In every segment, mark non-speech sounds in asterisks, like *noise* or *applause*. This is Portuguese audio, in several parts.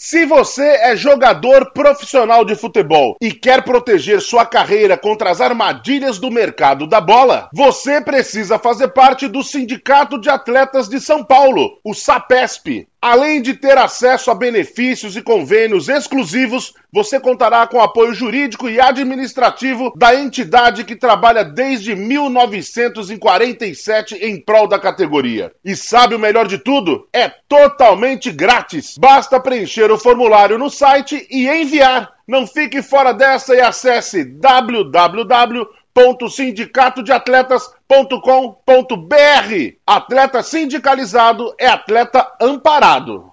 Se você é jogador profissional de futebol e quer proteger sua carreira contra as armadilhas do mercado da bola, você precisa fazer parte do Sindicato de Atletas de São Paulo, o SAPESP. Além de ter acesso a benefícios e convênios exclusivos, você contará com apoio jurídico e administrativo da entidade que trabalha desde 1947 em prol da categoria. E sabe o melhor de tudo? É totalmente grátis. Basta preencher o formulário no site e enviar. Não fique fora dessa e acesse www www.sindicatodeatletas.com.br. Atleta sindicalizado é atleta amparado.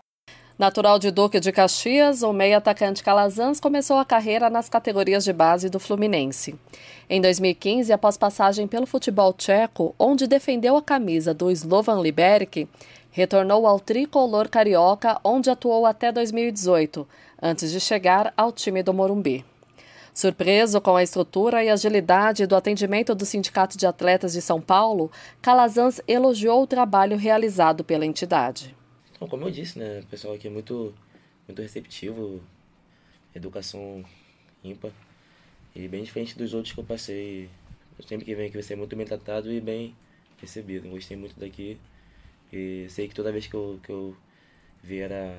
Natural de Duque de Caxias, o meio atacante Calazans começou a carreira nas categorias de base do Fluminense. Em 2015, após passagem pelo futebol tcheco, onde defendeu a camisa do Slovan Liberec, retornou ao tricolor carioca, onde atuou até 2018, antes de chegar ao time do Morumbi. Surpreso com a estrutura e agilidade do atendimento do Sindicato de Atletas de São Paulo, Calazans elogiou o trabalho realizado pela entidade. Então, como eu disse, né, o pessoal aqui é muito, muito receptivo, educação ímpar e bem diferente dos outros que eu passei. Eu sempre que venho aqui vai ser muito bem tratado e bem recebido. Gostei muito daqui e sei que toda vez que eu, que eu vier a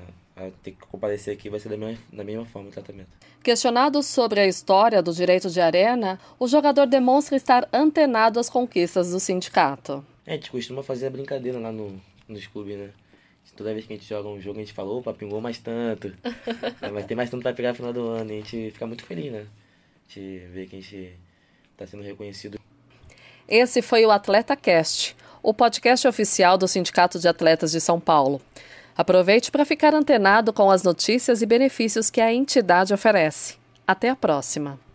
ter que comparecer aqui vai ser da mesma, da mesma forma o tratamento. Questionado sobre a história do direito de arena, o jogador demonstra estar antenado às conquistas do sindicato. É, a gente costuma fazer a brincadeira lá no, nos clubes, né? Toda vez que a gente joga um jogo, a gente fala, opa, pingou mais tanto. *laughs* é, mas tem mais tanto para pegar no final do ano. E a gente fica muito feliz, né? A gente vê que a gente está sendo reconhecido. Esse foi o Atleta Cast, o podcast oficial do Sindicato de Atletas de São Paulo. Aproveite para ficar antenado com as notícias e benefícios que a entidade oferece. Até a próxima!